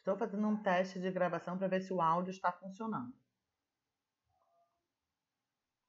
Estou fazendo um teste de gravação para ver se o áudio está funcionando.